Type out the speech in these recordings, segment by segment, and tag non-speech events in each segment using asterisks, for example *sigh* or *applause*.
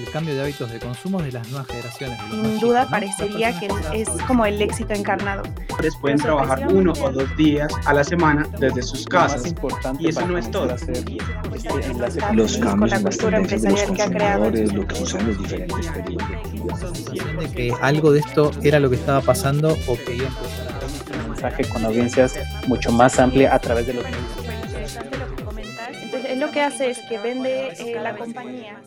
el cambio de hábitos de consumo de las nuevas generaciones. Sin duda parecería que es como el éxito encarnado. Pueden trabajar uno o dos días a la semana desde sus casas. y eso no es todo. Los cambios con la cultura empresarial que ha creado. Lo que sucede en los diferentes de que algo de esto era lo que estaba pasando o que iba a empezar a un mensaje con audiencias mucho más amplia a través de los medios. Entonces, lo que hace es que vende eh, la compañía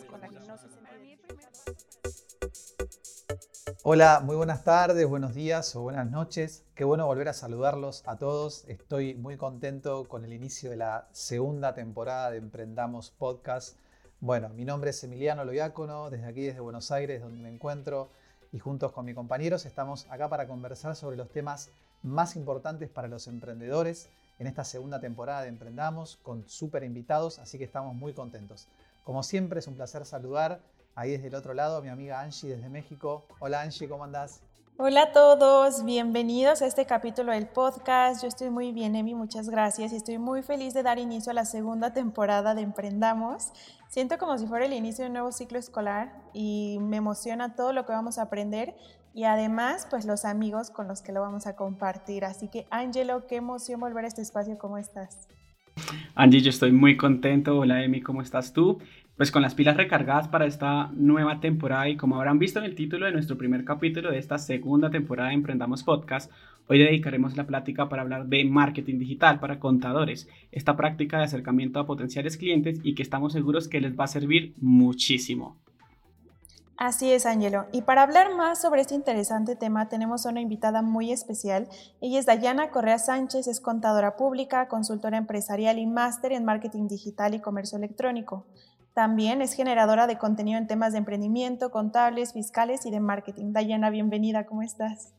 Hola, muy buenas tardes, buenos días o buenas noches. Qué bueno volver a saludarlos a todos. Estoy muy contento con el inicio de la segunda temporada de Emprendamos Podcast. Bueno, mi nombre es Emiliano Loiácono, desde aquí, desde Buenos Aires, donde me encuentro, y juntos con mis compañeros estamos acá para conversar sobre los temas más importantes para los emprendedores en esta segunda temporada de Emprendamos, con súper invitados, así que estamos muy contentos. Como siempre, es un placer saludar ahí desde el otro lado mi amiga Angie desde México. Hola Angie, ¿cómo andás? Hola a todos, bienvenidos a este capítulo del podcast. Yo estoy muy bien, Emi, muchas gracias y estoy muy feliz de dar inicio a la segunda temporada de Emprendamos. Siento como si fuera el inicio de un nuevo ciclo escolar y me emociona todo lo que vamos a aprender y además pues los amigos con los que lo vamos a compartir. Así que Angelo, qué emoción volver a este espacio, ¿cómo estás? Angie, yo estoy muy contento. Hola Emi, ¿cómo estás tú? Pues con las pilas recargadas para esta nueva temporada y como habrán visto en el título de nuestro primer capítulo de esta segunda temporada de Emprendamos Podcast, hoy dedicaremos la plática para hablar de marketing digital para contadores, esta práctica de acercamiento a potenciales clientes y que estamos seguros que les va a servir muchísimo. Así es, Ángelo. Y para hablar más sobre este interesante tema, tenemos a una invitada muy especial. Ella es Dayana Correa Sánchez, es contadora pública, consultora empresarial y máster en marketing digital y comercio electrónico. También es generadora de contenido en temas de emprendimiento, contables, fiscales y de marketing. Dayana, bienvenida, ¿cómo estás?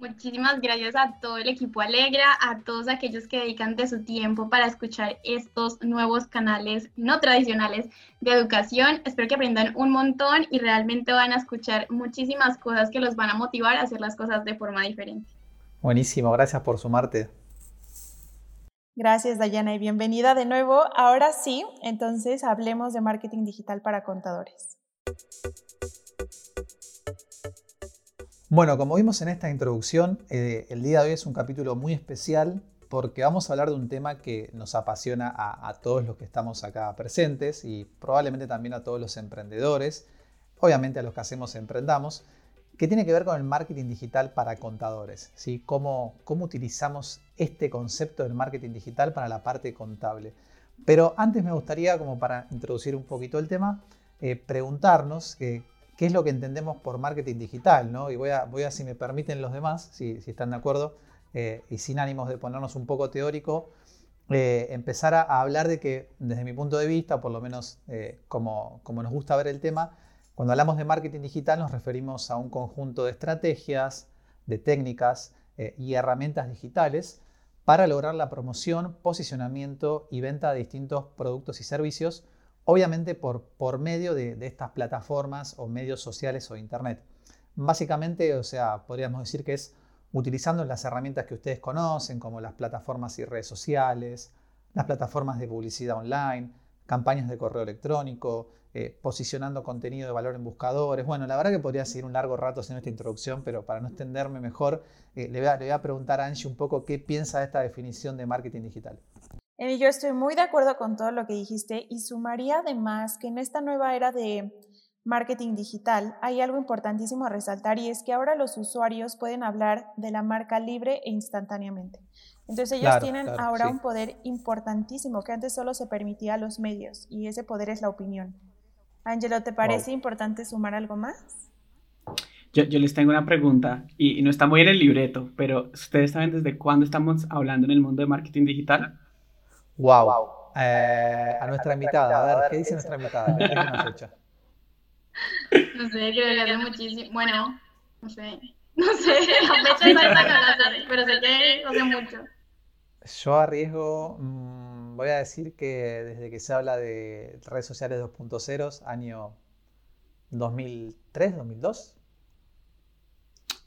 Muchísimas gracias a todo el equipo Alegra, a todos aquellos que dedican de su tiempo para escuchar estos nuevos canales no tradicionales de educación. Espero que aprendan un montón y realmente van a escuchar muchísimas cosas que los van a motivar a hacer las cosas de forma diferente. Buenísimo, gracias por sumarte. Gracias, Dayana, y bienvenida de nuevo. Ahora sí, entonces hablemos de marketing digital para contadores. Bueno, como vimos en esta introducción, eh, el día de hoy es un capítulo muy especial porque vamos a hablar de un tema que nos apasiona a, a, todos los que estamos acá presentes y probablemente también a todos los emprendedores, obviamente a los que hacemos Emprendamos, que tiene que ver con el marketing digital para contadores. ¿sí? ¿Cómo, ¿Cómo utilizamos este concepto del marketing digital para la parte contable? Pero antes me gustaría, como para introducir un poquito el tema, eh, preguntarnos qué es lo que entendemos por marketing digital. ¿no? Y voy a, voy a, si me permiten los demás, si, si están de acuerdo, eh, y sin ánimos de ponernos un poco teórico, eh, empezar a, hablar de que desde mi punto de vista, por lo menos como, como nos gusta ver el tema, cuando hablamos de marketing digital nos referimos a un conjunto de estrategias, de técnicas eh, y herramientas digitales para lograr la promoción, posicionamiento y venta de distintos productos y servicios, obviamente por, por medio de, de, estas plataformas o medios sociales o internet. Básicamente, o sea, podríamos decir que es utilizando las herramientas que ustedes conocen, como las plataformas y redes sociales, las plataformas de publicidad online, campañas de correo electrónico, eh, posicionando contenido de valor en buscadores. Bueno, la verdad que podría seguir un largo rato haciendo esta introducción, pero para no extenderme mejor, eh, le, voy a, le, voy a, preguntar a Angie un poco qué piensa de esta definición de marketing digital. yo estoy muy de acuerdo con todo lo que dijiste y sumaría además que en esta nueva era de marketing digital hay algo importantísimo a resaltar y es que ahora los usuarios pueden hablar de la marca libre e instantáneamente. Entonces ellos tienen ahora sí. un poder importantísimo que antes solo se permitía a los medios y ese poder es la opinión. Angelo, ¿te parece wow. importante sumar algo más? Yo, yo, les tengo una pregunta y, y, no está muy en el libreto, pero ¿ustedes saben desde cuándo estamos hablando en el mundo de marketing digital? Wow. wow. Eh, a nuestra invitada, a ver, ¿qué dice nuestra invitada? ¿Qué fecha? *laughs* No sé, hace muchísimo. Bueno, no sé. No sé, *laughs* la fecha exacta no la sé, pero sé que hace mucho. Yo arriesgo, mmm, voy a decir que desde que se habla de redes sociales 2.0, año 2003, 2002.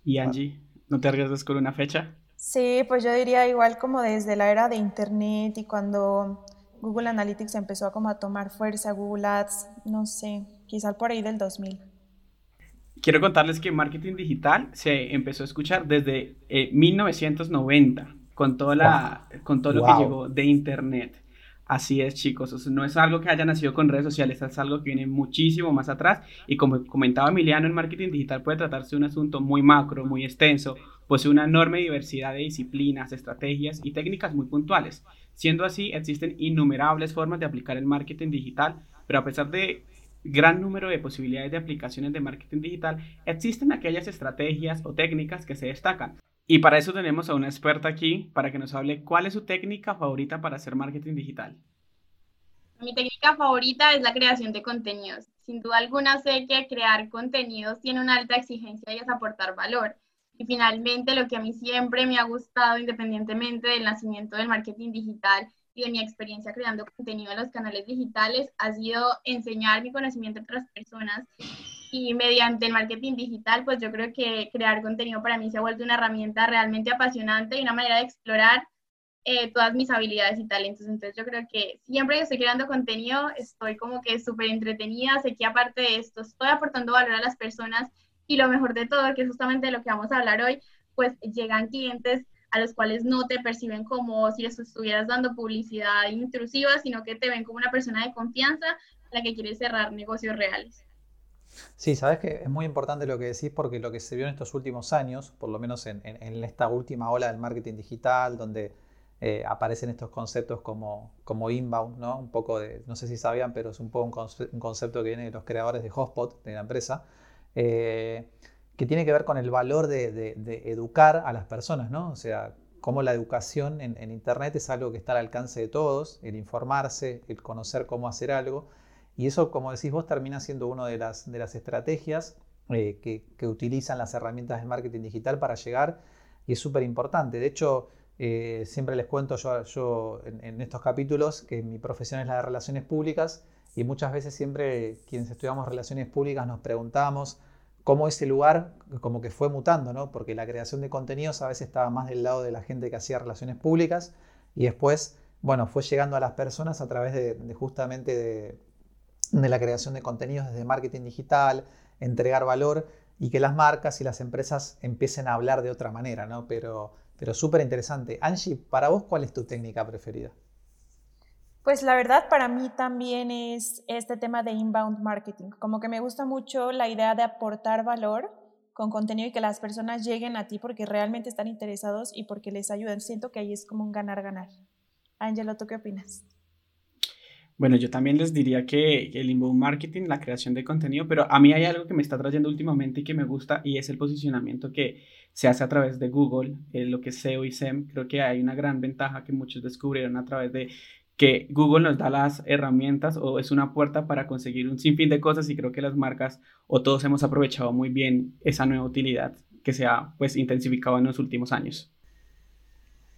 ¿Y Angie? ¿No te arriesgas con una fecha? Sí, pues yo diría igual como desde la era de internet y cuando Google Analytics empezó a como a tomar fuerza, Google Ads, no sé, quizá por ahí del 2000. Quiero contarles que marketing digital se empezó a escuchar desde 1990 eh, con, toda la, con todo lo que llegó de Internet. Así es, chicos. no es algo que haya nacido con redes sociales, es algo que viene muchísimo más atrás. Y como comentaba Emiliano, el marketing digital puede tratarse de un asunto muy macro, muy extenso, posee una enorme diversidad de disciplinas, estrategias y técnicas muy puntuales. Siendo así, existen innumerables formas de aplicar el marketing digital, pero a pesar de gran número de posibilidades de aplicaciones de marketing digital, existen aquellas estrategias o técnicas que se destacan. Y para eso tenemos a una experta aquí para que nos hable cuál es su técnica favorita para hacer marketing digital. Mi técnica favorita es la creación de contenidos. Sin duda alguna sé que crear contenidos tiene una alta exigencia y es aportar valor. Y finalmente lo que a mí siempre me ha gustado, independientemente del nacimiento del marketing digital y de mi experiencia creando contenido en los canales digitales, ha sido enseñar mi conocimiento a otras personas y mediante el marketing digital, pues yo creo que crear contenido para mí se ha vuelto una herramienta realmente apasionante y una manera de explorar eh, todas mis habilidades y talentos. Entonces yo creo que siempre que estoy creando contenido estoy como que súper entretenida, sé que aparte de esto estoy aportando valor a las personas y lo mejor de todo, que es justamente de lo que vamos a hablar hoy, pues llegan clientes a los cuales no te perciben como si les estuvieras dando publicidad intrusiva, sino que te ven como una persona de confianza a la que quiere cerrar negocios reales. Sí, sabes que es muy importante lo que decís porque lo que se vio en estos últimos años, por lo menos en, esta última ola del marketing digital, donde eh, aparecen estos conceptos como, como inbound, ¿no? Un poco de, no sé si sabían, pero es un poco un, concepto que viene de los creadores de Hotspot, de la empresa, eh, que tiene que ver con el valor de, educar a las personas, ¿no? O sea, cómo la educación en, en Internet es algo que está al alcance de todos, el informarse, el conocer cómo hacer algo y eso, como decís vos, termina siendo una de las, de las estrategias eh, que, utilizan las herramientas del marketing digital para llegar y es súper importante. De hecho, eh, siempre les cuento yo, yo en, estos capítulos que mi profesión es la de relaciones públicas y muchas veces siempre quienes estudiamos relaciones públicas nos preguntamos cómo ese lugar como que fue mutando, ¿no? porque la creación de contenidos a veces estaba más del lado de la gente que hacía relaciones públicas y después, bueno, fue llegando a las personas a través de justamente de, la creación de contenidos desde marketing digital, entregar valor y que las marcas y las empresas empiecen a hablar de otra manera, ¿no? Pero, pero súper interesante. Angie, para vos, ¿cuál es tu técnica preferida? Pues la verdad para mí también es este tema de inbound marketing. Como que me gusta mucho la idea de aportar valor con contenido y que las personas lleguen a ti porque realmente están interesados y porque les ayudan. Siento que ahí es como un ganar-ganar. Angelo, ¿tú qué opinas? Bueno, yo también les diría que el inbound marketing, la creación de contenido, pero a mí hay algo que me está trayendo últimamente y que me gusta y es el posicionamiento que se hace a través de Google, lo que es SEO y SEM. Creo que hay una gran ventaja que muchos descubrieron a través de que Google nos da las herramientas o es una puerta para conseguir un sinfín de cosas y creo que las marcas o todos hemos aprovechado muy bien esa nueva utilidad que se ha pues intensificado en los últimos años.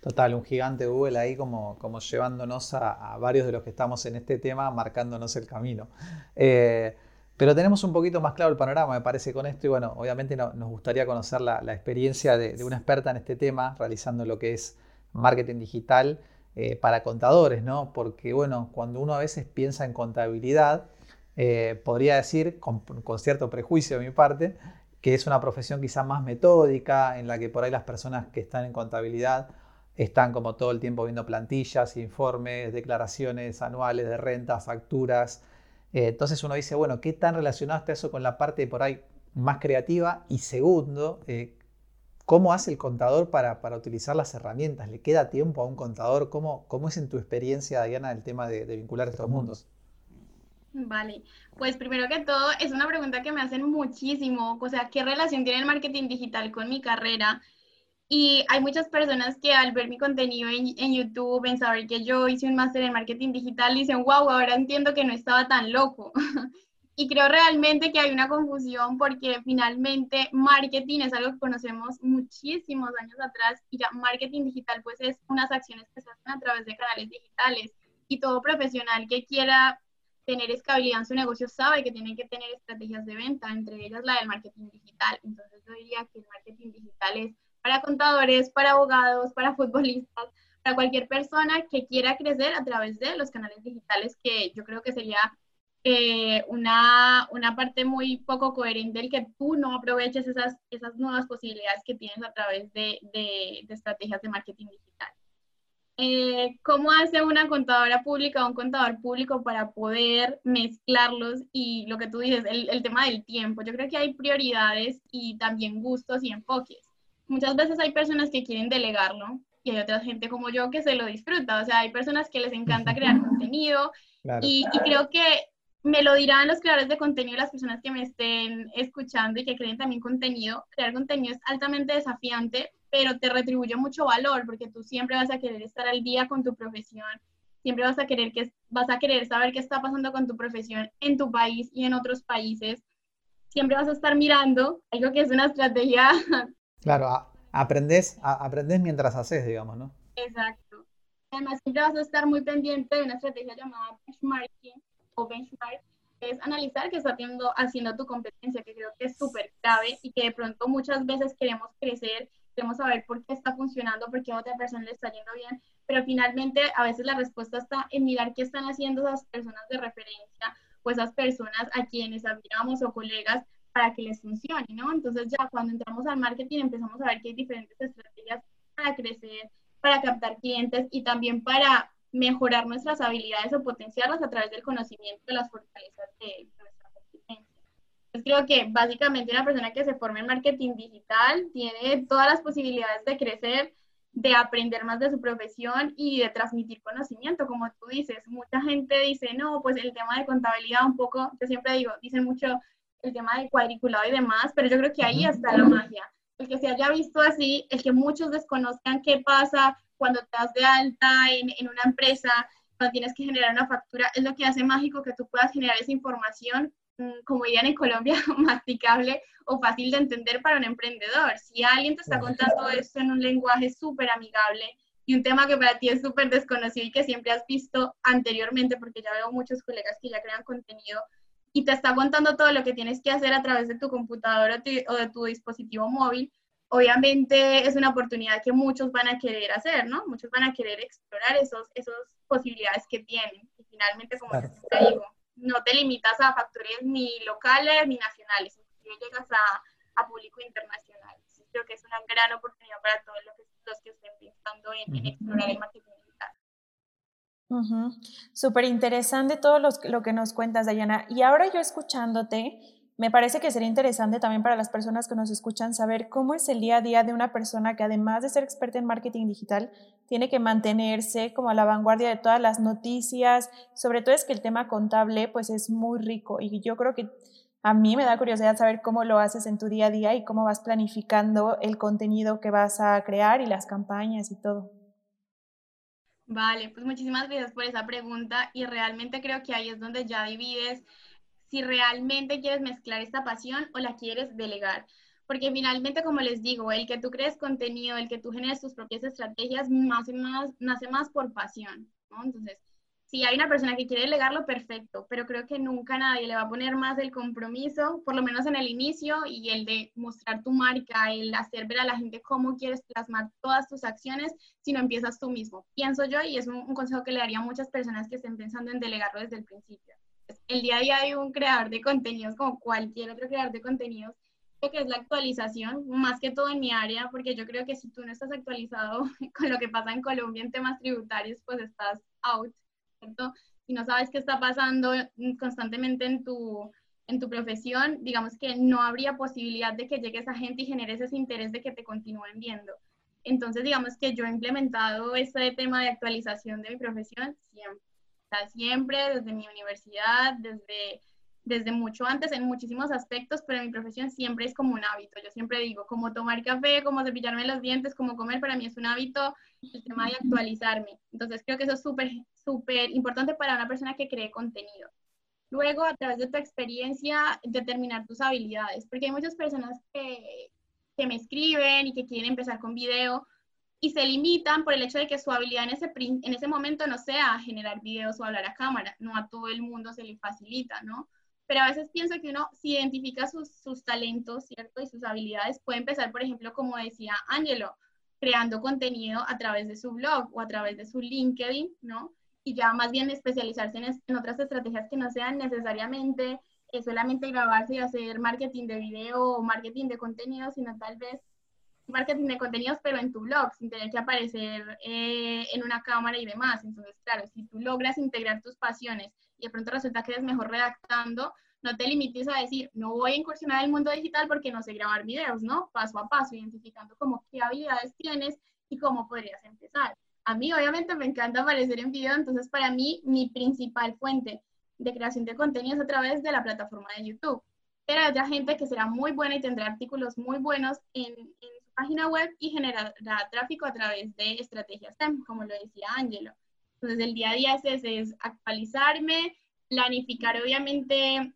Total, un gigante Google ahí como, como llevándonos a, varios de los que estamos en este tema, marcándonos el camino. Eh, pero tenemos un poquito más claro el panorama, me parece, con esto. Y bueno, obviamente nos gustaría conocer la, experiencia de, una experta en este tema, realizando lo que es marketing digital eh, para contadores, ¿no? Porque, bueno, cuando uno a veces piensa en contabilidad, eh, podría decir, con, cierto prejuicio de mi parte, que es una profesión quizá más metódica, en la que por ahí las personas que están en contabilidad están como todo el tiempo viendo plantillas, informes, declaraciones anuales de renta, facturas. Eh, entonces uno dice, bueno, ¿qué tan relacionado está eso con la parte por ahí más creativa? Y segundo, eh, ¿cómo hace el contador para, utilizar las herramientas? ¿Le queda tiempo a un contador? ¿Cómo, cómo es en tu experiencia, Diana, el tema de, de vincular estos mundos? Vale, pues primero que todo es una pregunta que me hacen muchísimo, o sea, ¿qué relación tiene el marketing digital con mi carrera? Y hay muchas personas que al ver mi contenido en, en, YouTube, en saber que yo hice un máster en marketing digital, dicen, wow, ahora entiendo que no estaba tan loco. *laughs* y creo realmente que hay una confusión porque finalmente marketing es algo que conocemos muchísimos años atrás y ya marketing digital pues es unas acciones que se hacen a través de canales digitales y todo profesional que quiera tener escalabilidad en su negocio sabe que tiene que tener estrategias de venta, entre ellas la del marketing digital. Entonces yo diría que el marketing digital es para contadores, para abogados, para futbolistas, para cualquier persona que quiera crecer a través de los canales digitales, que yo creo que sería eh, una, una, parte muy poco coherente el que tú no aproveches esas, esas nuevas posibilidades que tienes a través de, de, estrategias de marketing digital. Eh, ¿Cómo hace una contadora pública o un contador público para poder mezclarlos? Y lo que tú dices, el, el tema del tiempo. Yo creo que hay prioridades y también gustos y enfoques. Muchas veces hay personas que quieren delegarlo y hay otra gente como yo que se lo disfruta. O sea, hay personas que les encanta crear *laughs* contenido y, y, creo que me lo dirán los creadores de contenido, las personas que me estén escuchando y que creen también contenido. Crear contenido es altamente desafiante, pero te retribuye mucho valor porque tú siempre vas a querer estar al día con tu profesión, siempre vas a querer que vas a querer saber qué está pasando con tu profesión en tu país y en otros países. Siempre vas a estar mirando algo que es una estrategia. *laughs* Claro, aprendes, aprendes mientras haces, digamos, ¿no? Exacto. Además, siempre vas a estar muy pendiente de una estrategia llamada benchmarking o benchmark es analizar qué está haciendo, haciendo tu competencia, que creo que es súper clave y que de pronto muchas veces queremos crecer, queremos saber por qué está funcionando, por qué a otra persona le está yendo bien, pero finalmente a veces la respuesta está en mirar qué están haciendo esas personas de referencia o esas personas a quienes admiramos o colegas para que les funcione, ¿no? Entonces ya cuando entramos al marketing empezamos a ver que hay diferentes estrategias para crecer, para captar clientes y también para mejorar nuestras habilidades o potenciarlas a través del conocimiento de las fortalezas de nuestra competencia. Entonces creo que básicamente una persona que se forme en marketing digital tiene todas las posibilidades de crecer, de aprender más de su profesión y de transmitir conocimiento, como tú dices. Mucha gente dice, no, pues el tema de contabilidad un poco, yo siempre digo, dicen mucho el tema de cuadriculado y demás, pero yo creo que ahí está la magia. El que se haya visto así, el que muchos desconozcan qué pasa cuando estás de alta en, en una empresa, cuando tienes que generar una factura, es lo que hace mágico que tú puedas generar esa información, mm, como dirían en Colombia, *laughs* masticable o fácil de entender para un emprendedor. Si alguien te está contando esto en un lenguaje súper amigable y un tema que para ti es súper desconocido y que siempre has visto anteriormente, porque ya veo muchos colegas que ya crean contenido, y te está contando todo lo que tienes que hacer a través de tu computadora o de tu dispositivo móvil, obviamente es una oportunidad que muchos van a querer hacer, ¿no? Muchos van a querer explorar esos, esas posibilidades que tienen. Y finalmente, como te digo, no te limitas a factores ni locales ni nacionales, inclusive llegas a, a público internacional. creo que es una gran oportunidad para todos los que, los que estén pensando en, en explorar el marketing digital. Súper interesante todo lo que nos cuentas, Dayana. Y ahora yo escuchándote, me parece que sería interesante también para las personas que nos escuchan saber cómo es el día a día de una persona que además de ser experta en marketing digital, tiene que mantenerse como a la vanguardia de todas las noticias, sobre todo es que el tema contable pues es muy rico y yo creo que a mí me da curiosidad saber cómo lo haces en tu día a día y cómo vas planificando el contenido que vas a crear y las campañas y todo. Vale, pues muchísimas gracias por esa pregunta y realmente creo que ahí es donde ya divides si realmente quieres mezclar esta pasión o la quieres delegar. Porque finalmente, como les digo, el que tú crees contenido, el que tú generes tus propias estrategias, más y más, nace más por pasión. Entonces, si hay una persona que quiere delegarlo, perfecto, pero creo que nunca nadie le va a poner más el compromiso, por lo menos en el inicio, y el de mostrar tu marca, el hacer ver a la gente cómo quieres plasmar todas tus acciones, si no empiezas tú mismo. Pienso yo, y es un, un consejo que le daría a muchas personas que estén pensando en delegarlo desde el principio el día a día de un creador de contenidos como cualquier otro creador de contenidos, creo que es la actualización, más que todo en mi área, porque yo creo que si tú no estás actualizado *laughs* con lo que pasa en Colombia en temas tributarios, pues estás out, ¿cierto? Si no sabes qué está pasando constantemente en tu, en tu profesión, digamos que no habría posibilidad de que llegue esa gente y generes ese interés de que te continúen viendo. Entonces, digamos que yo he implementado ese tema de actualización de mi profesión siempre siempre desde mi universidad, desde, desde mucho antes, en muchísimos aspectos, pero mi profesión siempre es como un hábito. Yo siempre digo, como tomar café, como cepillarme los dientes, como comer, para mí es un hábito el tema de actualizarme. Entonces creo que eso es súper, súper importante para una persona que cree contenido. Luego, a través de tu experiencia, determinar tus habilidades, porque hay muchas personas que, que me escriben y que quieren empezar con video, y se limitan por el hecho de que su habilidad en ese, en ese momento no sea generar videos o hablar a cámara, no a todo el mundo se le facilita, ¿no? Pero a veces pienso que uno, si identifica sus, sus talentos, ¿cierto? Y sus habilidades, puede empezar, por ejemplo, como decía Angelo, creando contenido a través de su blog o a través de su LinkedIn, ¿no? Y ya más bien especializarse en, otras estrategias que no sean necesariamente eh, solamente grabarse y hacer marketing de video o marketing de contenido, sino tal vez marketing de contenidos, pero en tu blog, sin tener que aparecer eh, en una cámara y demás. Entonces, claro, si tú logras integrar tus pasiones y de pronto resulta que eres mejor redactando, no te limites a decir, no voy a incursionar el mundo digital porque no sé grabar videos, ¿no? Paso a paso, identificando como qué habilidades tienes y cómo podrías empezar. A mí obviamente me encanta aparecer en video, entonces para mí mi principal fuente de creación de contenido es a través de la plataforma de YouTube. Pero hay gente que será muy buena y tendrá artículos muy buenos en, en página web y generará tráfico a través de estrategias STEM, como lo decía Ángelo. Entonces el día a día es, es actualizarme, planificar obviamente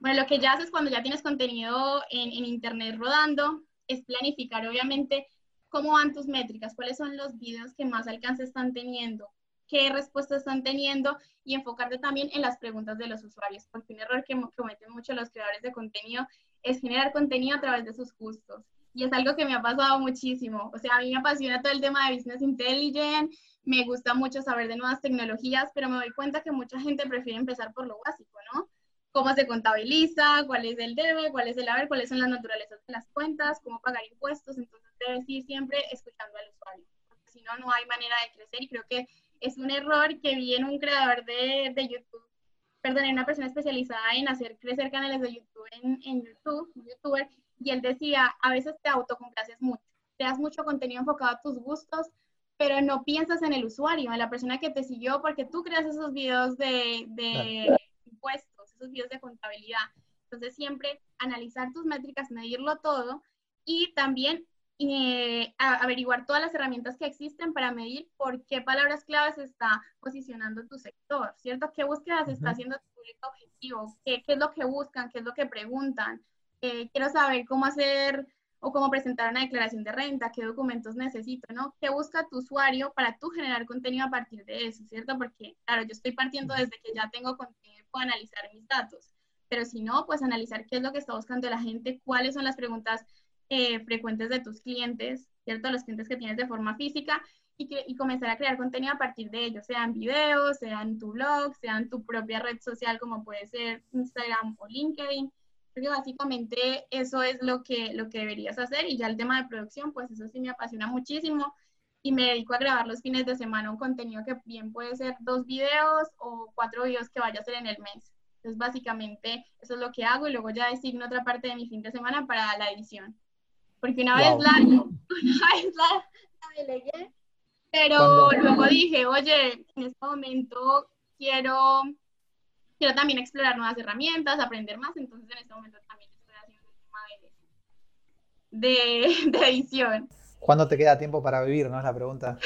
bueno, lo que ya haces cuando ya tienes contenido en, en, Internet rodando es planificar, obviamente, cómo van tus métricas, cuáles son los videos que más alcance están teniendo, qué respuestas están teniendo y enfocarte también en las preguntas de los usuarios, porque un error que cometen mucho los creadores de contenido es generar contenido a través de sus gustos. Y es algo que me ha pasado muchísimo. O sea, a mí me apasiona todo el tema de Business Intelligence, me gusta mucho saber de nuevas tecnologías, pero me doy cuenta que mucha gente prefiere empezar por lo básico, ¿no? cómo se contabiliza, cuál es el debe, cuál es el haber, cuáles son las naturalezas de las cuentas, cómo pagar impuestos. Entonces debes ir siempre escuchando al usuario, porque si no, no hay manera de crecer. Y creo que es un error que vi en un creador de, de YouTube, perdón, en una persona especializada en hacer crecer canales de YouTube en, en YouTube, un youtuber, y él decía, a veces te autocomplaces mucho, te das mucho contenido enfocado a tus gustos, pero no piensas en el usuario, en la persona que te siguió, porque tú creas esos videos de, de impuestos esos videos de contabilidad. Entonces, siempre analizar tus métricas, medirlo todo y también eh, averiguar todas las herramientas que existen para medir por qué palabras claves está posicionando tu sector, ¿cierto? ¿Qué búsquedas está haciendo tu público objetivo? ¿Qué, ¿Qué, es lo que buscan? ¿Qué es lo que preguntan? Eh, quiero saber cómo hacer o cómo presentar una declaración de renta, qué documentos necesito, ¿no? ¿Qué busca tu usuario para tú generar contenido a partir de eso, ¿cierto? Porque, claro, yo estoy partiendo desde que ya tengo contenido puedo analizar mis datos, pero si no, pues analizar qué es lo que está buscando la gente, cuáles son las preguntas eh, frecuentes de tus clientes, ¿cierto? Los clientes que tienes de forma física y, que, y comenzar a crear contenido a partir de ellos, sean videos, sean tu blog, sean tu propia red social como puede ser Instagram o LinkedIn que básicamente eso es lo que, lo que deberías hacer y ya el tema de producción, pues eso sí me apasiona muchísimo y me dedico a grabar los fines de semana un contenido que bien puede ser dos videos o cuatro videos que vaya a hacer en el mes. Entonces básicamente eso es lo que hago y luego ya designo otra parte de mi fin de semana para la edición. Porque una vez la, *laughs* una vez la, delegué, pero luego dije, oye, en este momento quiero quiero también explorar nuevas herramientas, aprender más, entonces en este momento también estoy haciendo el tema de, de, edición. ¿Cuándo te queda tiempo para vivir, no es la pregunta?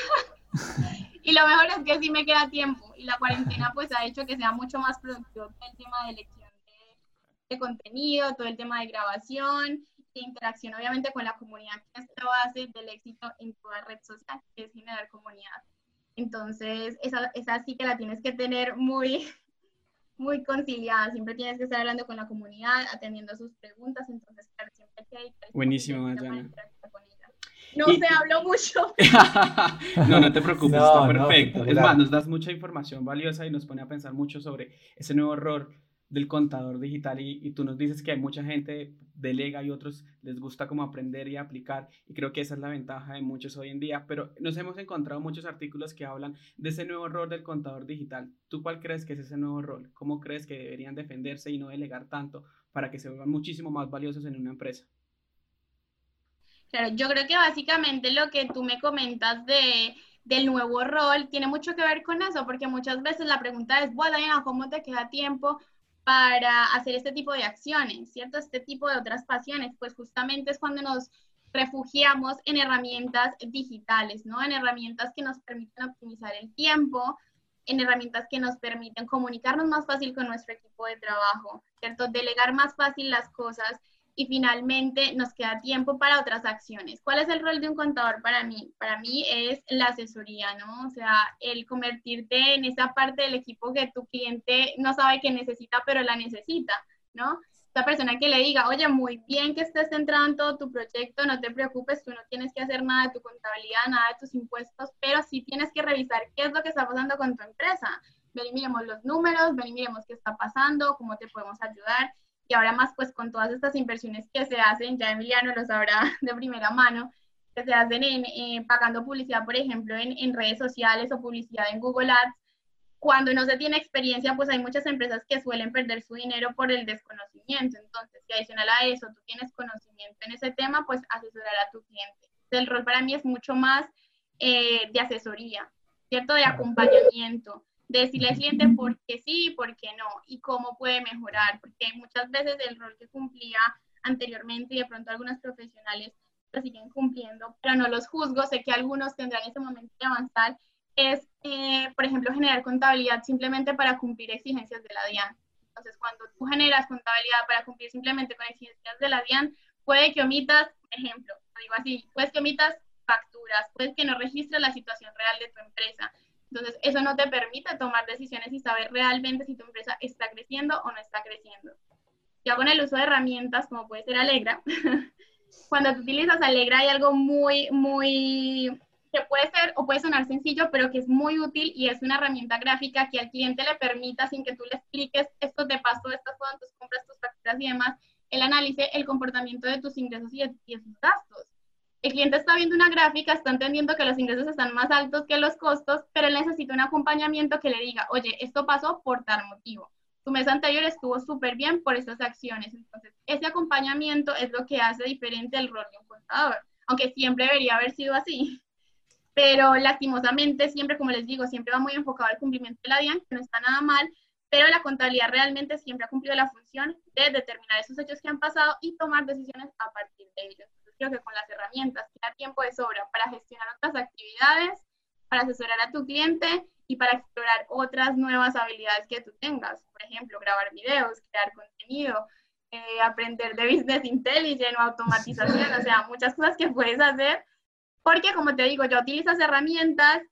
*laughs* y lo mejor es que sí me queda tiempo y la cuarentena pues ha hecho que sea mucho más productivo el tema de elección de, de contenido, todo el tema de grabación de interacción obviamente con la comunidad que es la base del éxito en toda red social, que es generar comunidad. Entonces, esa, esa sí que la tienes que tener muy, muy conciliada, siempre tienes que estar hablando con la comunidad, atendiendo sus preguntas, entonces, claro, siempre hay que... Buenísimo, Dayana. No se habló mucho. *laughs* no, no te preocupes, está perfecto. es más, nos das mucha información valiosa y nos pone a pensar mucho sobre ese nuevo error del contador digital y, tú nos dices que hay mucha gente delega y otros les gusta como aprender y aplicar y creo que esa es la ventaja de muchos hoy en día, pero nos hemos encontrado muchos artículos que hablan de ese nuevo rol del contador digital. ¿Tú cuál crees que es ese nuevo rol? ¿Cómo crees que deberían defenderse y no delegar tanto para que se vuelvan muchísimo más valiosos en una empresa? Claro, yo creo que básicamente lo que tú me comentas de del nuevo rol tiene mucho que ver con eso, porque muchas veces la pregunta es, bueno, ¿cómo te queda tiempo para hacer este tipo de acciones, ¿cierto? Este tipo de otras pasiones, pues justamente es cuando nos refugiamos en herramientas digitales, ¿no? En herramientas que nos permiten optimizar el tiempo, en herramientas que nos permiten comunicarnos más fácil con nuestro equipo de trabajo, ¿cierto? Delegar más fácil las cosas y finalmente nos queda tiempo para otras acciones. ¿Cuál es el rol de un contador para mí? Para mí es la asesoría, ¿no? O sea, el convertirte en esa parte del equipo que tu cliente no sabe que necesita, pero la necesita, ¿no? esa persona que le diga, oye, muy bien que estés centrado en todo tu proyecto, no te preocupes, tú no tienes que hacer nada de tu contabilidad, nada de tus impuestos, pero sí tienes que revisar qué es lo que está pasando con tu empresa. Ven y miremos los números, ven y miremos qué está pasando, cómo te podemos ayudar. Y ahora más, pues con todas estas inversiones que se hacen, ya Emiliano lo sabrá *laughs* de primera mano, que se hacen en, eh, pagando publicidad, por ejemplo, en, en redes sociales o publicidad en Google Ads, cuando no se tiene experiencia, pues hay muchas empresas que suelen perder su dinero por el desconocimiento. Entonces, si adicional a eso tú tienes conocimiento en ese tema, pues asesorar a tu cliente. El rol para mí es mucho más eh, de asesoría, ¿cierto? De acompañamiento, de decirle al cliente por qué sí, por qué no, y cómo puede mejorar, porque muchas veces el rol que cumplía anteriormente y de pronto algunos profesionales lo siguen cumpliendo, pero no los juzgo, sé que algunos tendrán ese momento de avanzar es, eh, por ejemplo, generar contabilidad simplemente para cumplir exigencias de la DIAN. Entonces, cuando tú generas contabilidad para cumplir simplemente con exigencias de la DIAN, puede que omitas, ejemplo, digo así, puedes que omitas facturas, puedes que no registres la situación real de tu empresa. Entonces, eso no te permite tomar decisiones y saber realmente si tu empresa está creciendo o no está creciendo. Ya con el uso de herramientas como puede ser Alegra, *laughs* cuando tú utilizas Alegra hay algo muy, muy que puede ser o puede sonar sencillo, pero que es muy útil y es una herramienta gráfica que al cliente le permita, sin que tú le expliques, esto te pasó, estas fueron tus compras, tus facturas y demás, él analice el comportamiento de tus ingresos y de, y tus gastos. El cliente está viendo una gráfica, está entendiendo que los ingresos están más altos que los costos, pero él necesita un acompañamiento que le diga, oye, esto pasó por tal motivo. Tu mes anterior estuvo súper bien por estas acciones. Entonces, ese acompañamiento es lo que hace diferente el rol de un contador, aunque siempre debería haber sido así pero lastimosamente siempre, como les digo, siempre va muy enfocado al cumplimiento de la DIAN, que no está nada mal, pero la contabilidad realmente siempre ha cumplido la función de determinar esos hechos que han pasado y tomar decisiones a partir de ellos. Creo que con las herramientas queda tiempo de sobra para gestionar otras actividades, para asesorar a tu cliente y para explorar otras nuevas habilidades que tú tengas. Por ejemplo, grabar videos, crear contenido, eh, aprender de business intelligence o automatización, o sea, muchas cosas que puedes hacer porque, como te digo, ya utilizas herramientas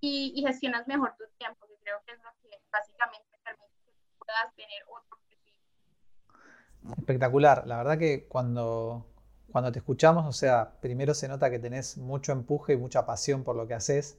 y, gestionas mejor tu tiempo, que creo que es lo que básicamente permite que puedas tener otro perfil. Espectacular. La verdad que cuando, cuando te escuchamos, o sea, primero se nota que tenés mucho empuje y mucha pasión por lo que haces,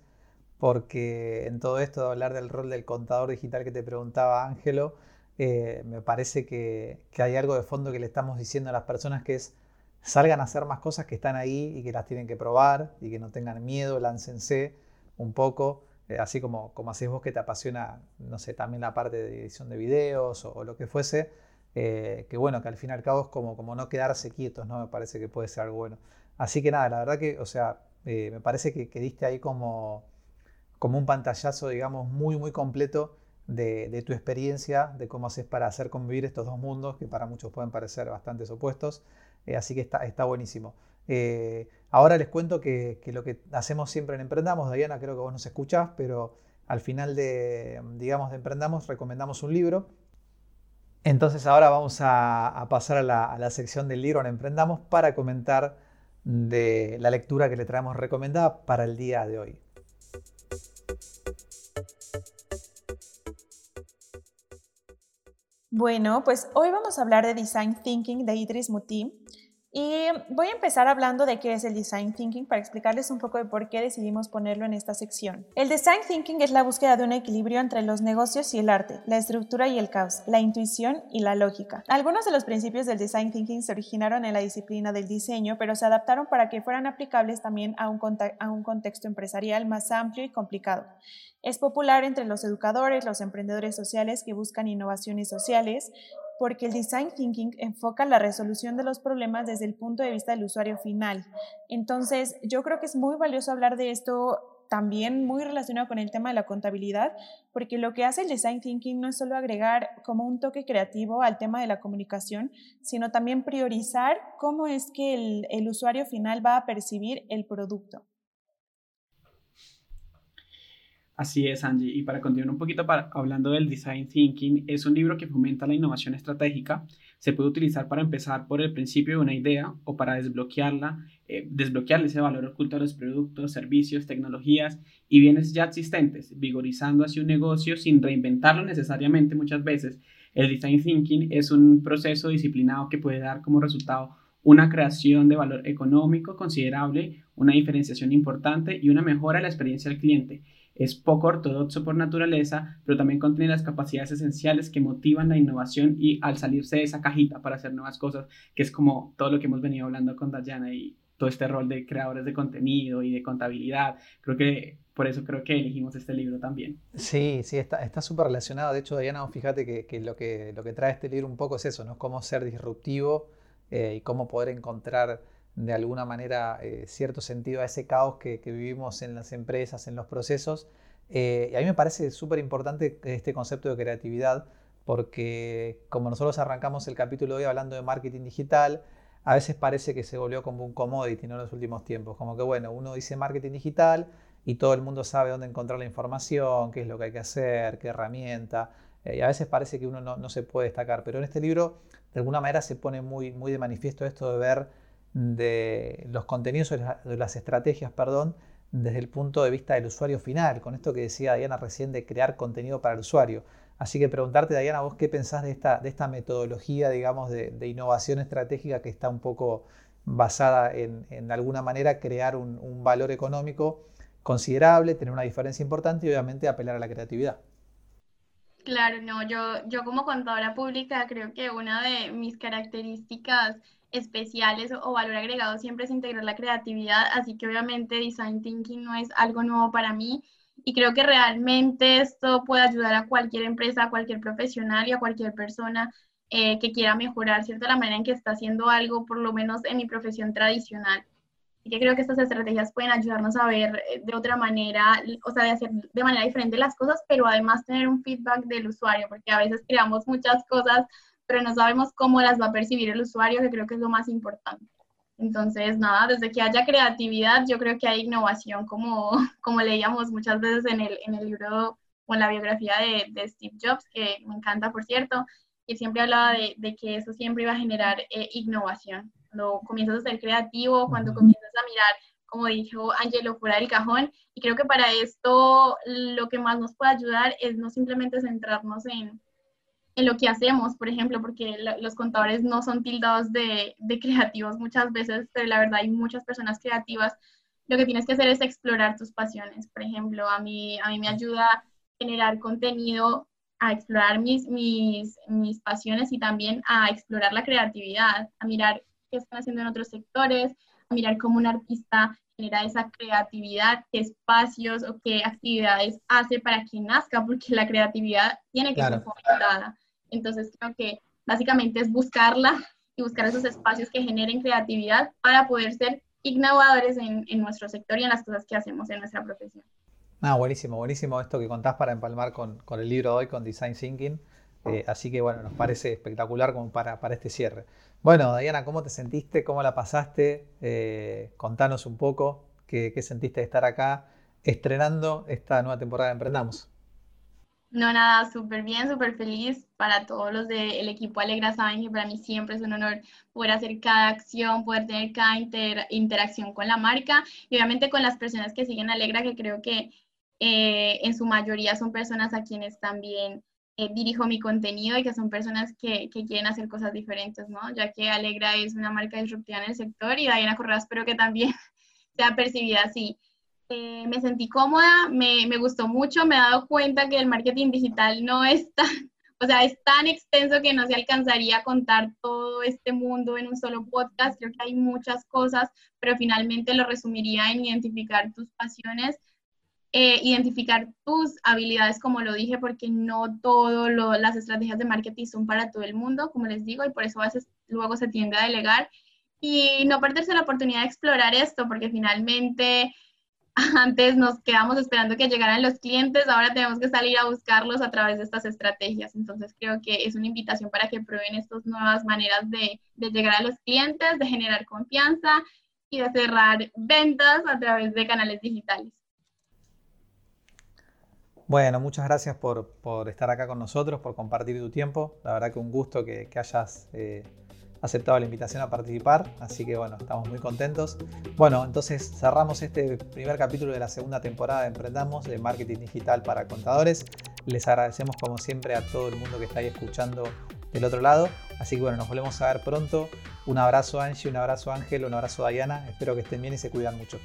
porque en todo esto de hablar del rol del contador digital que te preguntaba Ángelo, eh, me parece que, hay algo de fondo que le estamos diciendo a las personas que es salgan a hacer más cosas que están ahí y que las tienen que probar y que no tengan miedo, láncense un poco, eh, así como, como haces vos que te apasiona, no sé, también la parte de edición de videos o, lo que fuese, eh, que bueno, que al fin y al cabo es como, como no quedarse quietos, ¿no? Me parece que puede ser algo bueno. Así que nada, la verdad que, o sea, eh, me parece que, que, diste ahí como, como un pantallazo, digamos, muy, muy completo de, de, tu experiencia, de cómo haces para hacer convivir estos dos mundos, que para muchos pueden parecer bastante opuestos. Eh, así que está, está buenísimo. Ahora les cuento que, lo que hacemos siempre en Emprendamos, Diana, creo que vos nos escuchás, pero al final de, digamos, de Emprendamos recomendamos un libro. Entonces ahora vamos a, pasar a la, sección del libro en Emprendamos para comentar de la lectura que le traemos recomendada para el día de hoy. Bueno, pues hoy vamos a hablar de Design Thinking de Idris Muti. Y voy a empezar hablando de qué es el Design Thinking para explicarles un poco de por qué decidimos ponerlo en esta sección. El Design Thinking es la búsqueda de un equilibrio entre los negocios y el arte, la estructura y el caos, la intuición y la lógica. Algunos de los principios del Design Thinking se originaron en la disciplina del diseño, pero se adaptaron para que fueran aplicables también a un, a un contexto empresarial más amplio y complicado. Es popular entre los educadores, los emprendedores sociales que buscan innovaciones sociales, porque el design thinking enfoca la resolución de los problemas desde el punto de vista del usuario final. Entonces, yo creo que es muy valioso hablar de esto también muy relacionado con el tema de la contabilidad, porque lo que hace el design thinking no es solo agregar como un toque creativo al tema de la comunicación, sino también priorizar cómo es que el, el usuario final va a percibir el producto. Así es, Angie. Y para continuar un poquito para, hablando del Design Thinking, es un libro que fomenta la innovación estratégica. Se puede utilizar para empezar por el principio de una idea o para desbloquearla, eh, desbloquear ese valor oculto de los productos, servicios, tecnologías y bienes ya existentes, vigorizando así un negocio sin reinventarlo necesariamente muchas veces. El design thinking es un proceso disciplinado que puede dar como resultado una creación de valor económico considerable, una diferenciación importante y una mejora de la experiencia del cliente. Es poco ortodoxo por naturaleza, pero también contiene las capacidades esenciales que motivan la innovación y al salirse de esa cajita para hacer nuevas cosas, que es como todo lo que hemos venido hablando con Dayana y todo este rol de creadores de contenido y de contabilidad. Creo que por eso creo que elegimos este libro también. Sí, sí, está súper relacionado. De hecho, Dayana, fíjate que, lo que lo que trae este libro un poco es eso, ¿no? Cómo ser disruptivo eh, y cómo poder encontrar de alguna manera eh, cierto sentido a ese caos que, vivimos en las empresas, en los procesos. Eh, y a mí me parece súper importante este concepto de creatividad, porque como nosotros arrancamos el capítulo de hoy hablando de marketing digital, a veces parece que se volvió como un commodity en los últimos tiempos. Como que, bueno, uno dice marketing digital y todo el mundo sabe dónde encontrar la información, qué es lo que hay que hacer, qué herramienta. y a veces parece que uno no, no, se puede destacar. Pero en este libro, de alguna manera, se pone muy, muy de manifiesto esto de ver de los contenidos de las estrategias, perdón, desde el punto de vista del usuario final, con esto que decía Diana recién de crear contenido para el usuario. Así que preguntarte, Diana, vos qué pensás de esta, de esta metodología, digamos, de, innovación estratégica que está un poco basada en, en alguna manera, crear un, valor económico considerable, tener una diferencia importante y obviamente apelar a la creatividad. Claro, no, yo, yo como contadora pública creo que una de mis características especiales o, valor agregado siempre es integrar la creatividad, así que obviamente design thinking no es algo nuevo para mí y creo que realmente esto puede ayudar a cualquier empresa, a cualquier profesional y a cualquier persona eh, que quiera mejorar, ¿cierto? La manera en que está haciendo algo, por lo menos en mi profesión tradicional. Y que creo que estas estrategias pueden ayudarnos a ver eh, de otra manera, o sea, de hacer de manera diferente las cosas, pero además tener un feedback del usuario, porque a veces creamos muchas cosas pero no sabemos cómo las va a percibir el usuario, que creo que es lo más importante. Entonces, nada, desde que haya creatividad, yo creo que hay innovación, como, *laughs* como leíamos muchas veces en el, en el libro o en la biografía de, de Steve Jobs, que me encanta, por cierto, que siempre hablaba de, de que eso siempre iba a generar eh, innovación. Cuando comienzas a ser creativo, cuando comienzas a mirar, como dijo Angelo, fuera del cajón. Y creo que para esto lo que más nos puede ayudar es no simplemente centrarnos en, en lo que hacemos, por ejemplo, porque los contadores no son tildados de, creativos muchas veces, pero la verdad hay muchas personas creativas. Lo que tienes que hacer es explorar tus pasiones. Por ejemplo, a mí, a mí me ayuda a generar contenido, a explorar mis, mis, mis pasiones y también a explorar la creatividad, a mirar qué están haciendo en otros sectores, a mirar cómo un artista genera esa creatividad, qué espacios o qué actividades hace para que nazca, porque la creatividad tiene que ser fomentada. Entonces creo que básicamente es buscarla y buscar esos espacios que generen creatividad para poder ser innovadores en, nuestro sector y en las cosas que hacemos en nuestra profesión. Ah, buenísimo, buenísimo esto que contás para empalmar con, el libro de hoy, con Design Thinking. Eh, así que bueno, nos parece espectacular como para, para este cierre. Bueno, Diana, ¿cómo te sentiste? ¿Cómo la pasaste? Eh, contanos un poco qué, qué sentiste de estar acá estrenando esta nueva temporada de Emprendamos. No, nada, súper bien, súper feliz para todos los del equipo Alegra. Saben que para mí siempre es un honor poder hacer cada acción, poder tener cada interacción con la marca y obviamente con las personas que siguen Alegra, que creo que eh, en su mayoría son personas a quienes también eh, dirijo mi contenido y que son personas que, que, quieren hacer cosas diferentes, ¿no? Ya que Alegra es una marca disruptiva en el sector y Diana Correa espero que también *laughs* sea percibida así. Eh, me sentí cómoda, me, me, gustó mucho, me he dado cuenta que el marketing digital no es tan, *laughs* o sea, es tan extenso que no se alcanzaría a contar todo este mundo en un solo podcast. Creo que hay muchas cosas, pero finalmente lo resumiría en identificar tus pasiones, eh, identificar tus habilidades, como lo dije, porque no todas las estrategias de marketing son para todo el mundo, como les digo, y por eso a veces luego se tiende a delegar. Y no perderse la oportunidad de explorar esto, porque finalmente antes nos quedamos esperando que llegaran los clientes, ahora tenemos que salir a buscarlos a través de estas estrategias. Entonces creo que es una invitación para que prueben estas nuevas maneras de, llegar a los clientes, de generar confianza y de cerrar ventas a través de canales digitales. Bueno, muchas gracias por, estar acá con nosotros, por compartir tu tiempo. La verdad que un gusto que, hayas eh, aceptado la invitación a participar, así que bueno, estamos muy contentos. Bueno, entonces cerramos este primer capítulo de la segunda temporada de Emprendamos de Marketing Digital para Contadores. Les agradecemos como siempre a todo el mundo que está ahí escuchando del otro lado. Así que bueno, nos volvemos a ver pronto. Un abrazo Angie, un abrazo Ángel, un abrazo Diana. Espero que estén bien y se cuidan mucho.